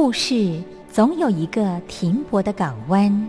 故事总有一个停泊的港湾。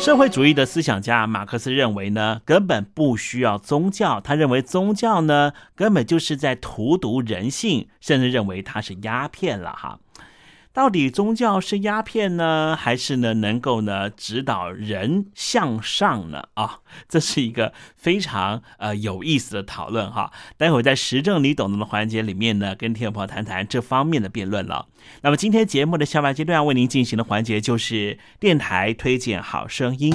社会主义的思想家马克思认为呢，根本不需要宗教。他认为宗教呢，根本就是在荼毒人性，甚至认为它是鸦片了哈。到底宗教是鸦片呢，还是呢能够呢指导人向上呢？啊，这是一个非常呃有意思的讨论哈。待会在时政你懂得的环节里面呢，跟听众朋友谈谈这方面的辩论了。那么今天节目的下半阶段为您进行的环节就是电台推荐好声音。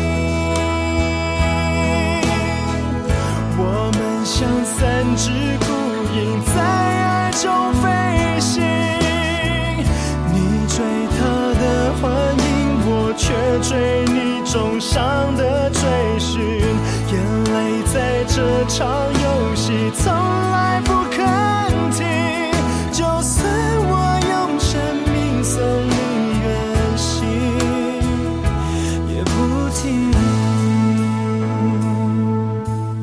像三只孤鹰在爱中飞行，你追他的幻影，我却追你重伤的追寻。眼泪在这场游戏从来不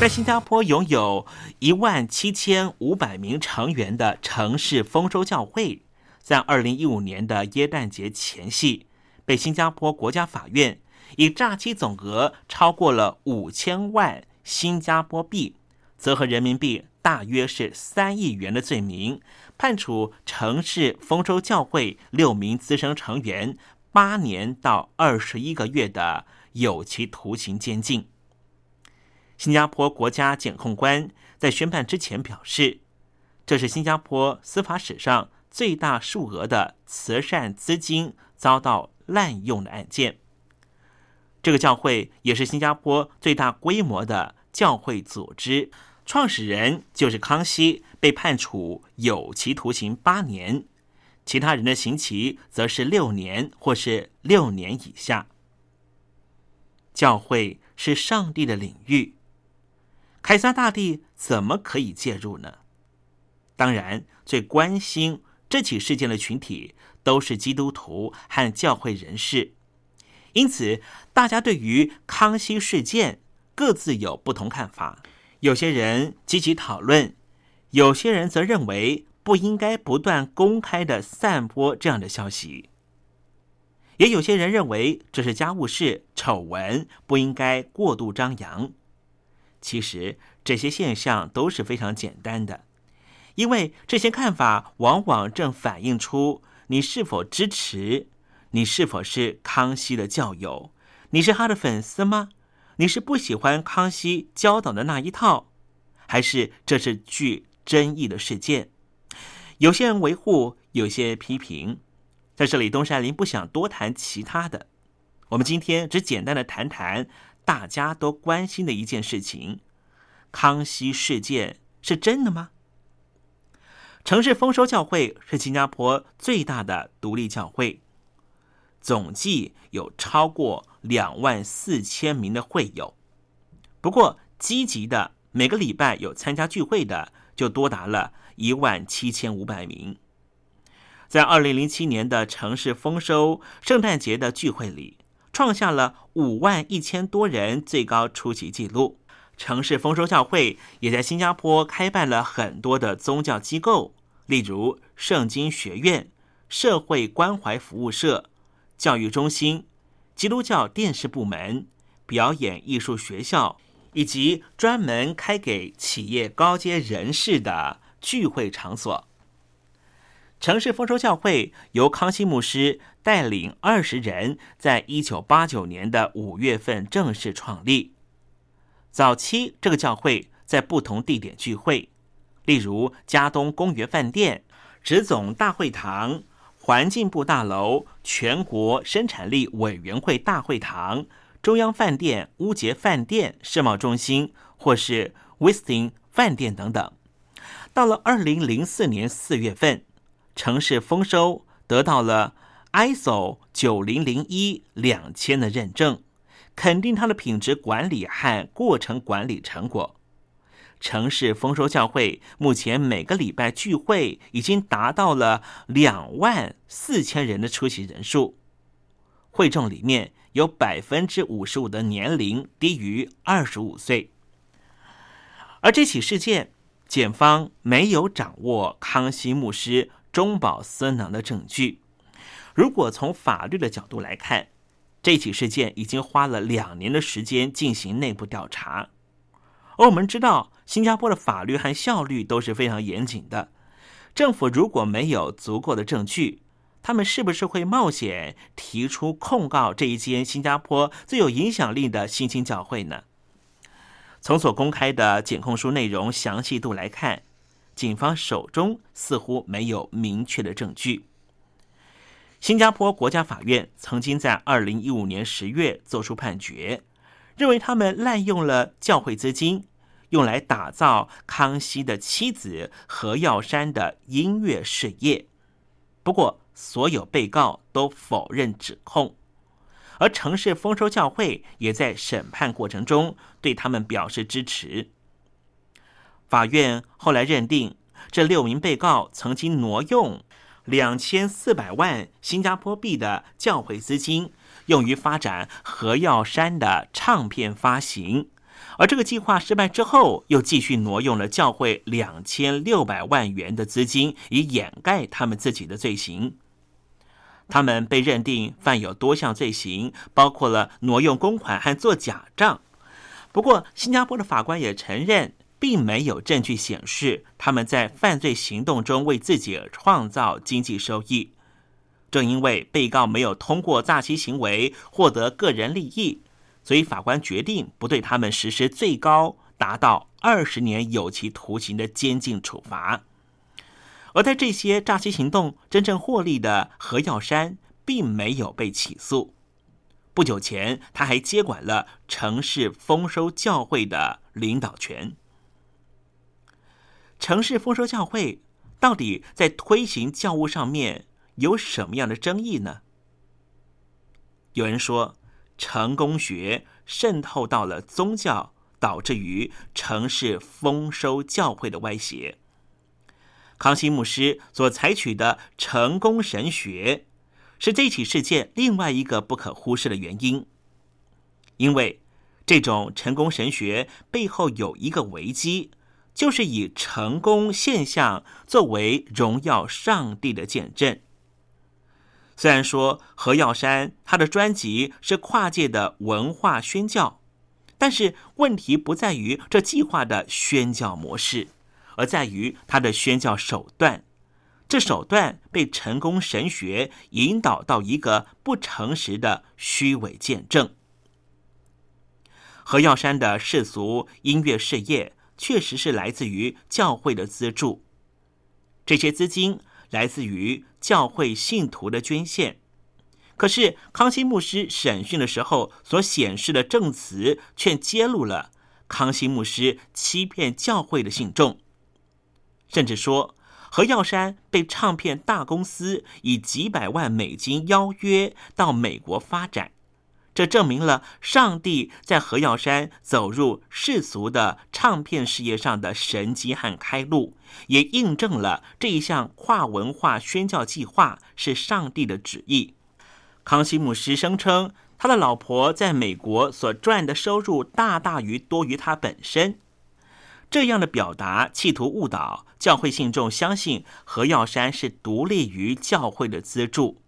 在新加坡拥有一万七千五百名成员的城市丰收教会，在二零一五年的耶诞节前夕，被新加坡国家法院以诈欺总额超过了五千万新加坡币，折合人民币大约是三亿元的罪名，判处城市丰收教会六名资深成员八年到二十一个月的有期徒刑监禁。新加坡国家检控官在宣判之前表示，这是新加坡司法史上最大数额的慈善资金遭到滥用的案件。这个教会也是新加坡最大规模的教会组织，创始人就是康熙，被判处有期徒刑八年，其他人的刑期则是六年或是六年以下。教会是上帝的领域。凯撒大帝怎么可以介入呢？当然，最关心这起事件的群体都是基督徒和教会人士，因此大家对于康熙事件各自有不同看法。有些人积极讨论，有些人则认为不应该不断公开的散播这样的消息，也有些人认为这是家务事、丑闻，不应该过度张扬。其实这些现象都是非常简单的，因为这些看法往往正反映出你是否支持，你是否是康熙的教友，你是他的粉丝吗？你是不喜欢康熙教导的那一套，还是这是具争议的事件？有些人维护，有些批评。在这里，东山林不想多谈其他的，我们今天只简单的谈谈。大家都关心的一件事情：康熙事件是真的吗？城市丰收教会是新加坡最大的独立教会，总计有超过两万四千名的会友。不过，积极的每个礼拜有参加聚会的就多达了一万七千五百名。在二零零七年的城市丰收圣诞节的聚会里。创下了五万一千多人最高出席记录。城市丰收教会也在新加坡开办了很多的宗教机构，例如圣经学院、社会关怀服务社、教育中心、基督教电视部门、表演艺术学校，以及专门开给企业高阶人士的聚会场所。城市丰收教会由康熙牧师带领二十人，在一九八九年的五月份正式创立。早期，这个教会在不同地点聚会，例如嘉东公园饭店、直总大会堂、环境部大楼、全国生产力委员会大会堂、中央饭店、乌杰饭店、世贸中心，或是威斯汀饭店等等。到了二零零四年四月份。城市丰收得到了 ISO 九零零一两千的认证，肯定它的品质管理和过程管理成果。城市丰收教会目前每个礼拜聚会已经达到了两万四千人的出席人数，会众里面有百分之五十五的年龄低于二十五岁。而这起事件，检方没有掌握康熙牧师。中饱私囊的证据。如果从法律的角度来看，这起事件已经花了两年的时间进行内部调查，而我们知道，新加坡的法律和效率都是非常严谨的。政府如果没有足够的证据，他们是不是会冒险提出控告这一间新加坡最有影响力的新兴教会呢？从所公开的检控书内容详细度来看，警方手中似乎没有明确的证据。新加坡国家法院曾经在二零一五年十月作出判决，认为他们滥用了教会资金，用来打造康熙的妻子何耀珊的音乐事业。不过，所有被告都否认指控，而城市丰收教会也在审判过程中对他们表示支持。法院后来认定，这六名被告曾经挪用。两千四百万新加坡币的教会资金用于发展何耀山的唱片发行，而这个计划失败之后，又继续挪用了教会两千六百万元的资金，以掩盖他们自己的罪行。他们被认定犯有多项罪行，包括了挪用公款和做假账。不过，新加坡的法官也承认。并没有证据显示他们在犯罪行动中为自己创造经济收益。正因为被告没有通过诈欺行为获得个人利益，所以法官决定不对他们实施最高达到二十年有期徒刑的监禁处罚。而在这些诈欺行动真正获利的何耀山，并没有被起诉。不久前，他还接管了城市丰收教会的领导权。城市丰收教会到底在推行教务上面有什么样的争议呢？有人说，成功学渗透到了宗教，导致于城市丰收教会的歪斜。康熙牧师所采取的成功神学，是这起事件另外一个不可忽视的原因，因为这种成功神学背后有一个危机。就是以成功现象作为荣耀上帝的见证。虽然说何耀山他的专辑是跨界的文化宣教，但是问题不在于这计划的宣教模式，而在于他的宣教手段。这手段被成功神学引导到一个不诚实的虚伪见证。何耀山的世俗音乐事业。确实是来自于教会的资助，这些资金来自于教会信徒的捐献。可是康熙牧师审讯的时候所显示的证词，却揭露了康熙牧师欺骗教会的信众，甚至说何耀山被唱片大公司以几百万美金邀约到美国发展。这证明了上帝在何耀山走入世俗的唱片事业上的神迹和开路，也印证了这一项跨文化宣教计划是上帝的旨意。康熙牧师声称，他的老婆在美国所赚的收入大大于多于他本身。这样的表达企图误导教会信众，相信何耀山是独立于教会的资助。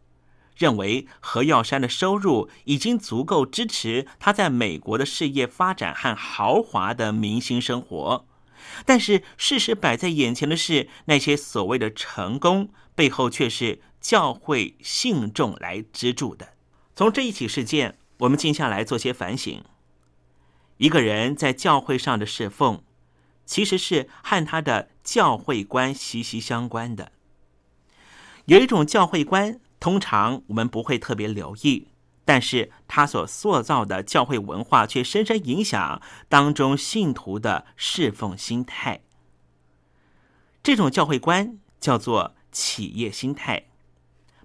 认为何耀山的收入已经足够支持他在美国的事业发展和豪华的明星生活，但是事实摆在眼前的是，那些所谓的成功背后却是教会信众来资助的。从这一起事件，我们静下来做些反省：一个人在教会上的侍奉，其实是和他的教会观息息相关的。有一种教会观。通常我们不会特别留意，但是他所塑造的教会文化却深深影响当中信徒的侍奉心态。这种教会观叫做企业心态，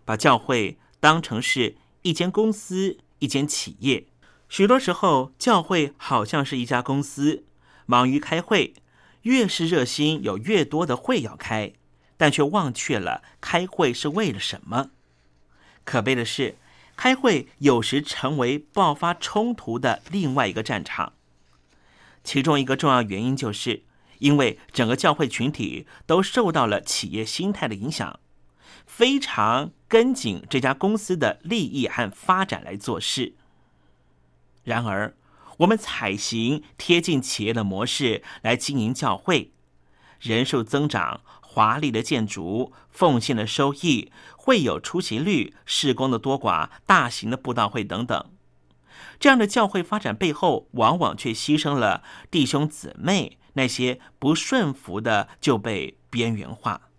把教会当成是一间公司、一间企业。许多时候，教会好像是一家公司，忙于开会，越是热心，有越多的会要开，但却忘却了开会是为了什么。可悲的是，开会有时成为爆发冲突的另外一个战场。其中一个重要原因，就是因为整个教会群体都受到了企业心态的影响，非常跟紧这家公司的利益和发展来做事。然而，我们采行贴近企业的模式来经营教会，人数增长、华丽的建筑、奉献的收益、会有出席率、施工的多寡、大型的布道会等等。这样的教会发展背后，往往却牺牲了弟兄姊妹，那些不顺服的就被边缘化。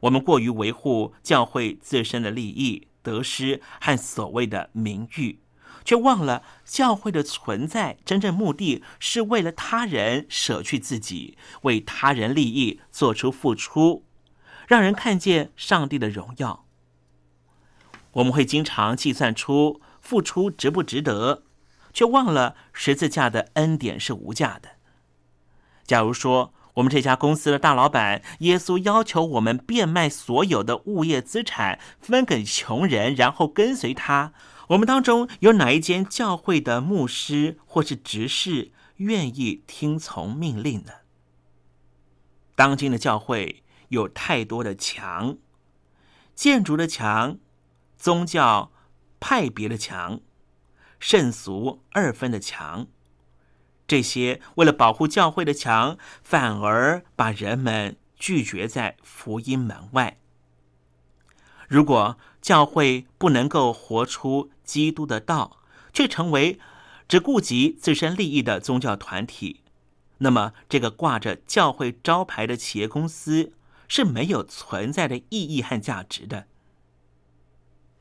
我们过于维护教会自身的利益、得失和所谓的名誉。却忘了教会的存在，真正目的是为了他人舍去自己，为他人利益做出付出，让人看见上帝的荣耀。我们会经常计算出付出值不值得，却忘了十字架的恩典是无价的。假如说我们这家公司的大老板耶稣要求我们变卖所有的物业资产，分给穷人，然后跟随他。我们当中有哪一间教会的牧师或是执事愿意听从命令呢？当今的教会有太多的墙，建筑的墙、宗教派别的墙、圣俗二分的墙，这些为了保护教会的墙，反而把人们拒绝在福音门外。如果教会不能够活出基督的道，却成为只顾及自身利益的宗教团体，那么这个挂着教会招牌的企业公司是没有存在的意义和价值的。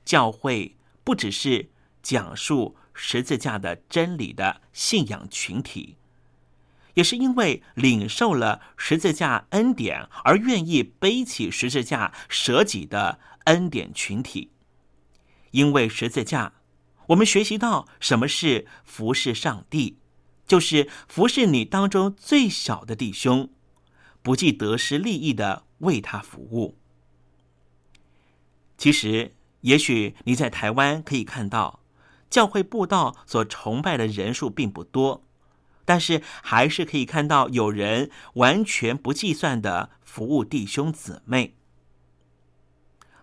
教会不只是讲述十字架的真理的信仰群体，也是因为领受了十字架恩典而愿意背起十字架舍己的。恩典群体，因为十字架，我们学习到什么是服侍上帝，就是服侍你当中最小的弟兄，不计得失利益的为他服务。其实，也许你在台湾可以看到教会布道所崇拜的人数并不多，但是还是可以看到有人完全不计算的服务弟兄姊妹。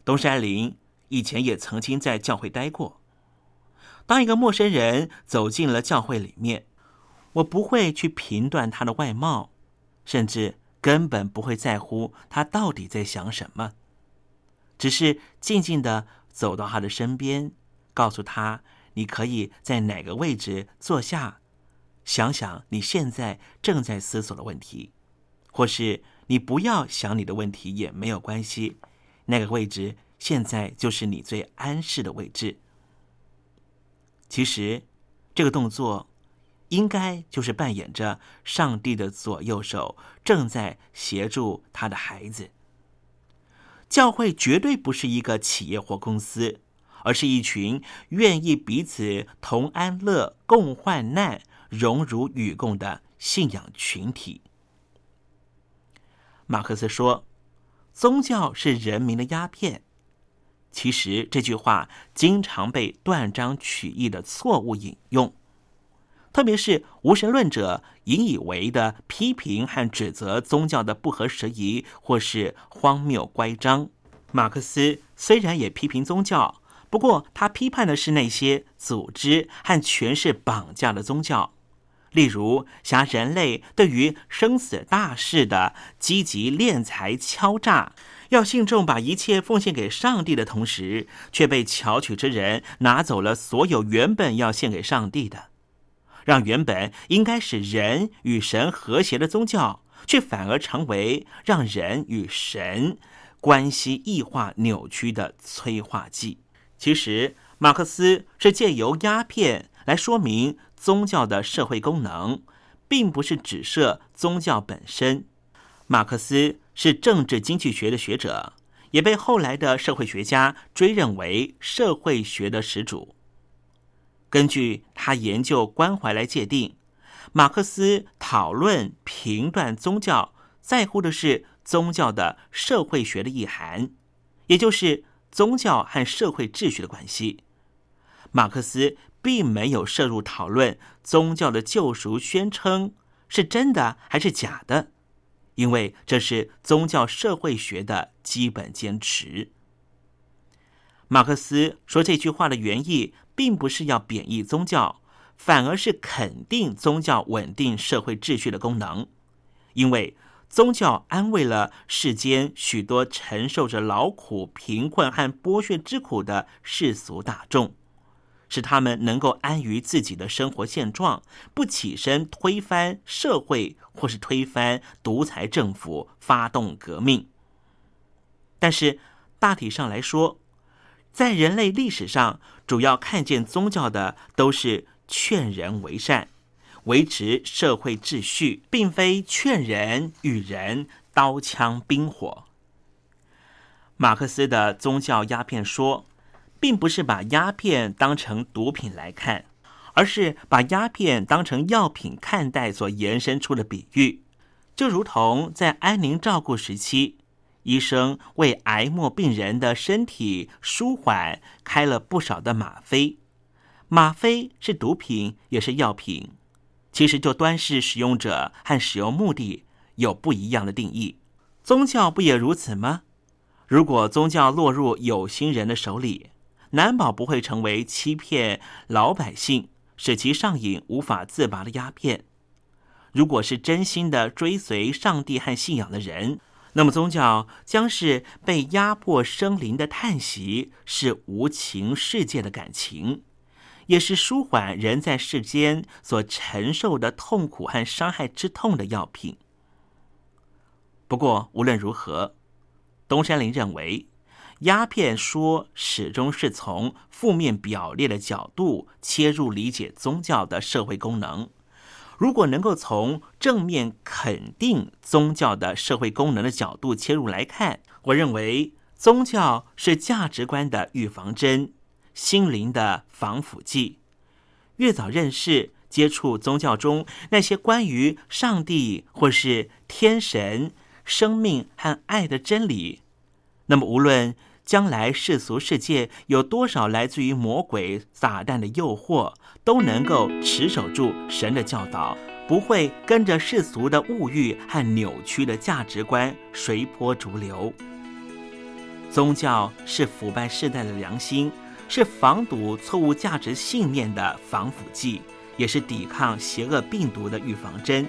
东山林以前也曾经在教会待过。当一个陌生人走进了教会里面，我不会去评断他的外貌，甚至根本不会在乎他到底在想什么，只是静静的走到他的身边，告诉他：“你可以在哪个位置坐下，想想你现在正在思索的问题，或是你不要想你的问题也没有关系。”那个位置现在就是你最安适的位置。其实，这个动作应该就是扮演着上帝的左右手，正在协助他的孩子。教会绝对不是一个企业或公司，而是一群愿意彼此同安乐、共患难、荣辱与共的信仰群体。马克思说。宗教是人民的鸦片。其实这句话经常被断章取义的错误引用，特别是无神论者引以为的批评和指责宗教的不合时宜或是荒谬乖张。马克思虽然也批评宗教，不过他批判的是那些组织和权势绑架的宗教。例如，像人类对于生死大事的积极敛财敲诈，要信众把一切奉献给上帝的同时，却被巧取之人拿走了所有原本要献给上帝的，让原本应该使人与神和谐的宗教，却反而成为让人与神关系异化扭曲的催化剂。其实，马克思是借由鸦片来说明。宗教的社会功能，并不是指涉宗教本身。马克思是政治经济学的学者，也被后来的社会学家追认为社会学的始祖。根据他研究关怀来界定，马克思讨论评断宗教，在乎的是宗教的社会学的意涵，也就是宗教和社会秩序的关系。马克思。并没有涉入讨论宗教的救赎宣称是真的还是假的，因为这是宗教社会学的基本坚持。马克思说这句话的原意，并不是要贬义宗教，反而是肯定宗教稳定社会秩序的功能，因为宗教安慰了世间许多承受着劳苦、贫困和剥削之苦的世俗大众，使他们能够安于自己的生活现状，不起身推翻社会或是推翻独裁政府，发动革命。但是大体上来说，在人类历史上，主要看见宗教的都是。劝人为善，维持社会秩序，并非劝人与人刀枪兵火。马克思的宗教鸦片说，并不是把鸦片当成毒品来看，而是把鸦片当成药品看待所延伸出的比喻，就如同在安宁照顾时期，医生为癌末病人的身体舒缓开了不少的吗啡。吗啡是毒品，也是药品。其实就端视使用者和使用目的有不一样的定义。宗教不也如此吗？如果宗教落入有心人的手里，难保不会成为欺骗老百姓、使其上瘾无法自拔的鸦片。如果是真心的追随上帝和信仰的人，那么宗教将是被压迫生灵的叹息，是无情世界的感情。也是舒缓人在世间所承受的痛苦和伤害之痛的药品。不过，无论如何，东山林认为，鸦片说始终是从负面表列的角度切入理解宗教的社会功能。如果能够从正面肯定宗教的社会功能的角度切入来看，我认为宗教是价值观的预防针。心灵的防腐剂，越早认识、接触宗教中那些关于上帝或是天神、生命和爱的真理，那么无论将来世俗世界有多少来自于魔鬼撒旦的诱惑，都能够持守住神的教导，不会跟着世俗的物欲和扭曲的价值观随波逐流。宗教是腐败世代的良心。是防堵错误价值信念的防腐剂，也是抵抗邪恶病毒的预防针。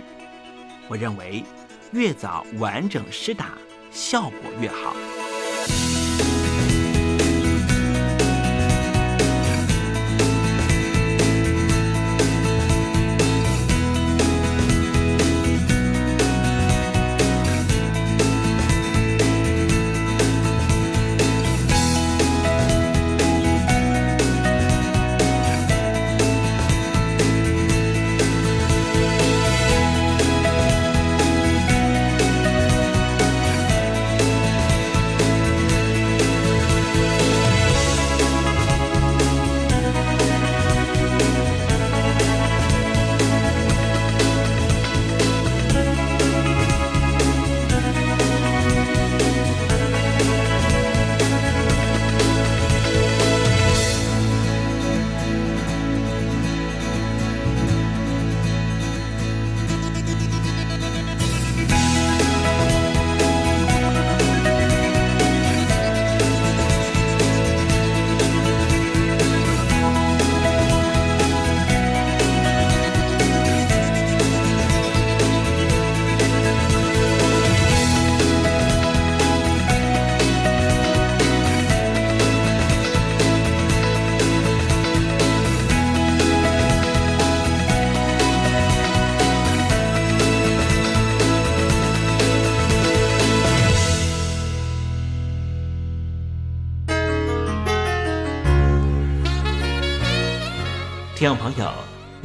我认为，越早完整施打，效果越好。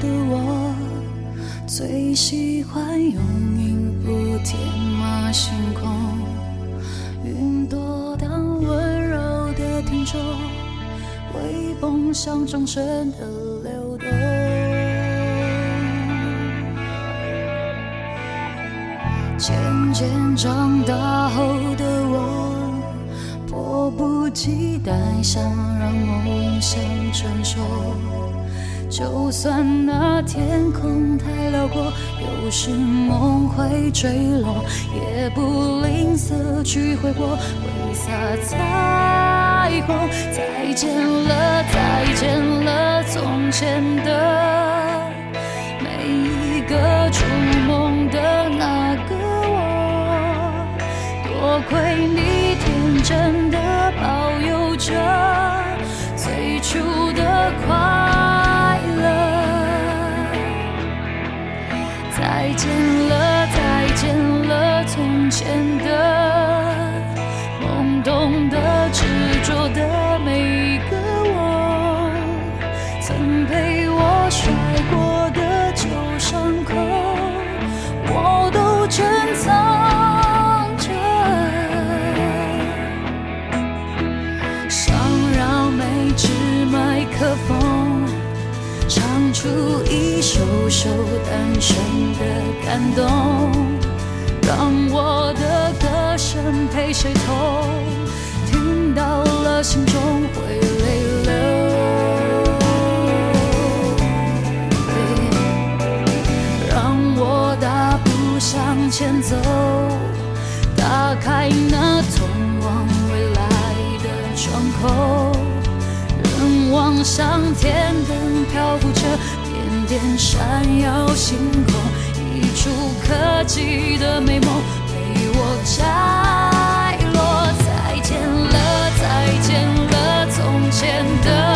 的我，最喜欢用音符填满星空，云朵当温柔的听众，微风像掌声的流动。渐渐长大后的我，迫不及待想让梦想成熟。就算那天空太辽阔，有时梦会坠落，也不吝啬去挥霍，挥洒彩虹。再见了，再见了，从前的每一个触梦的那个我，多亏你天真的保有着最初的快见了，再见了，从前的懵懂的、执着的每一个我，曾陪我摔过的旧伤口，我都珍藏着。想让每支麦克风唱出一首首感动，让我的歌声陪谁痛，听到了心中会泪流。让我大步向前走，打开那通往未来的窗口。人望向天灯漂浮着，点点闪耀星空，可及的美梦被我摘落。再见了，再见了，从前的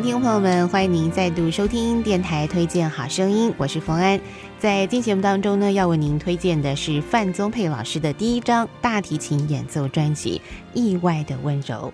听众朋友们，欢迎您再度收听电台推荐好声音，我是冯安。在今节目当中呢，要为您推荐的是范宗沛老师的第一张大提琴演奏专辑《意外的温柔》。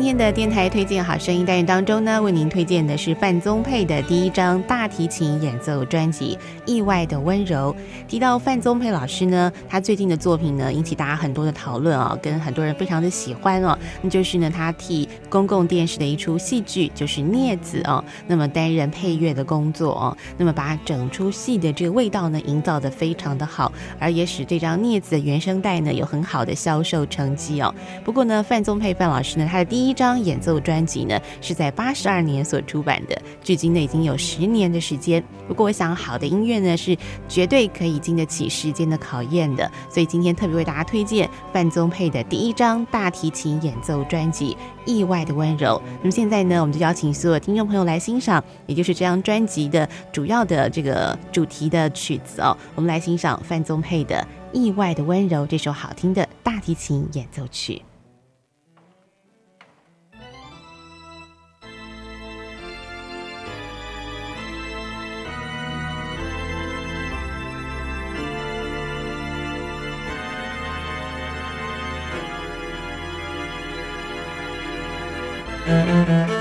今天的电台推荐好声音单元当中呢，为您推荐的是范宗沛的第一张大提琴演奏专辑《意外的温柔》。提到范宗沛老师呢，他最近的作品呢引起大家很多的讨论啊，跟很多人非常的喜欢哦。那就是呢，他替公共电视的一出戏剧就是《镊子》哦，那么担任配乐的工作哦，那么把整出戏的这个味道呢营造的非常的好，而也使这张《镊子》的原声带呢有很好的销售成绩哦。不过呢，范宗沛范老师呢，他的第一张演奏专辑呢，是在八十二年所出版的，距今呢已经有十年的时间。不过，我想好的音乐呢，是绝对可以经得起时间的考验的。所以今天特别为大家推荐范宗沛的第一张大提琴演奏专辑《意外的温柔》。那么现在呢，我们就邀请所有听众朋友来欣赏，也就是这张专辑的主要的这个主题的曲子哦。我们来欣赏范宗沛的《意外的温柔》这首好听的大提琴演奏曲。Música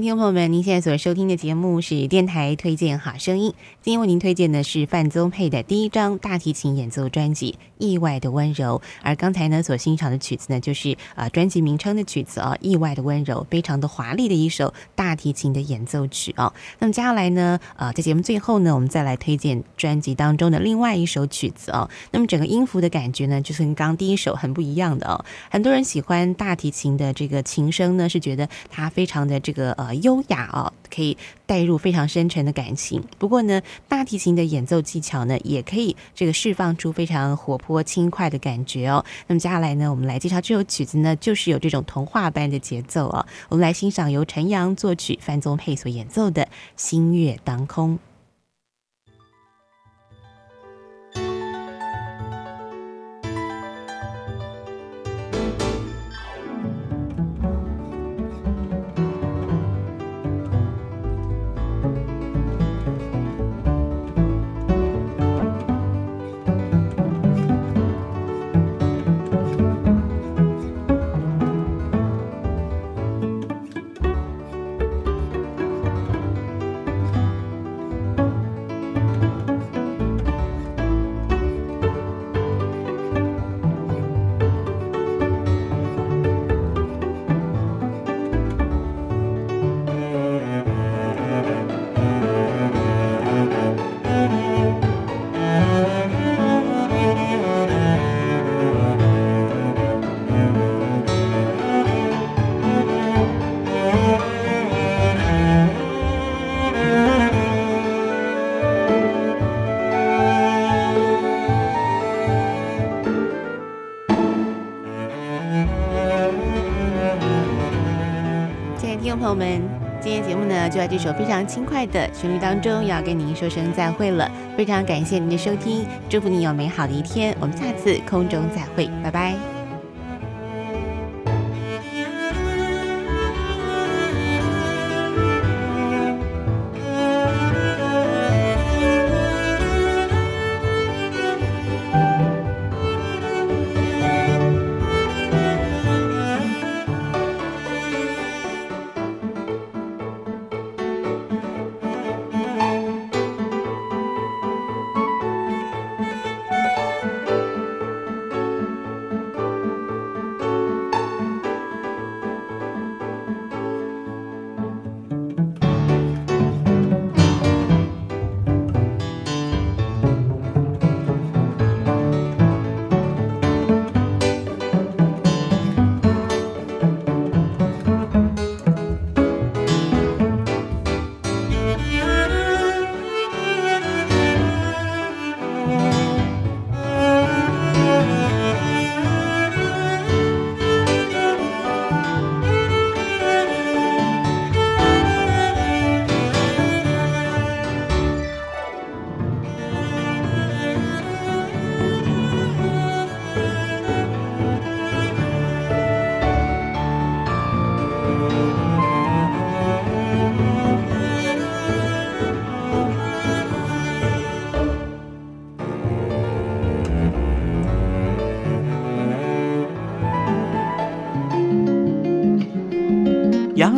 听众朋友们，您现在所收听的节目是电台推荐好声音。今天为您推荐的是范宗沛的第一张大提琴演奏专辑《意外的温柔》，而刚才呢所欣赏的曲子呢，就是呃专辑名称的曲子哦，《意外的温柔》，非常的华丽的一首大提琴的演奏曲哦。那么接下来呢，呃，在节目最后呢，我们再来推荐专辑当中的另外一首曲子哦。那么整个音符的感觉呢，就是跟刚第一首很不一样的哦。很多人喜欢大提琴的这个琴声呢，是觉得它非常的这个呃优雅哦，可以带入非常深沉的感情。不过呢，大提琴的演奏技巧呢，也可以这个释放出非常活泼轻快的感觉哦。那么接下来呢，我们来介绍这首曲子呢，就是有这种童话般的节奏哦。我们来欣赏由陈阳作曲、范宗沛所演奏的《星月当空》。朋友们，今天节目呢就在这首非常轻快的旋律当中，要跟您说声再会了。非常感谢您的收听，祝福你有美好的一天。我们下次空中再会，拜拜。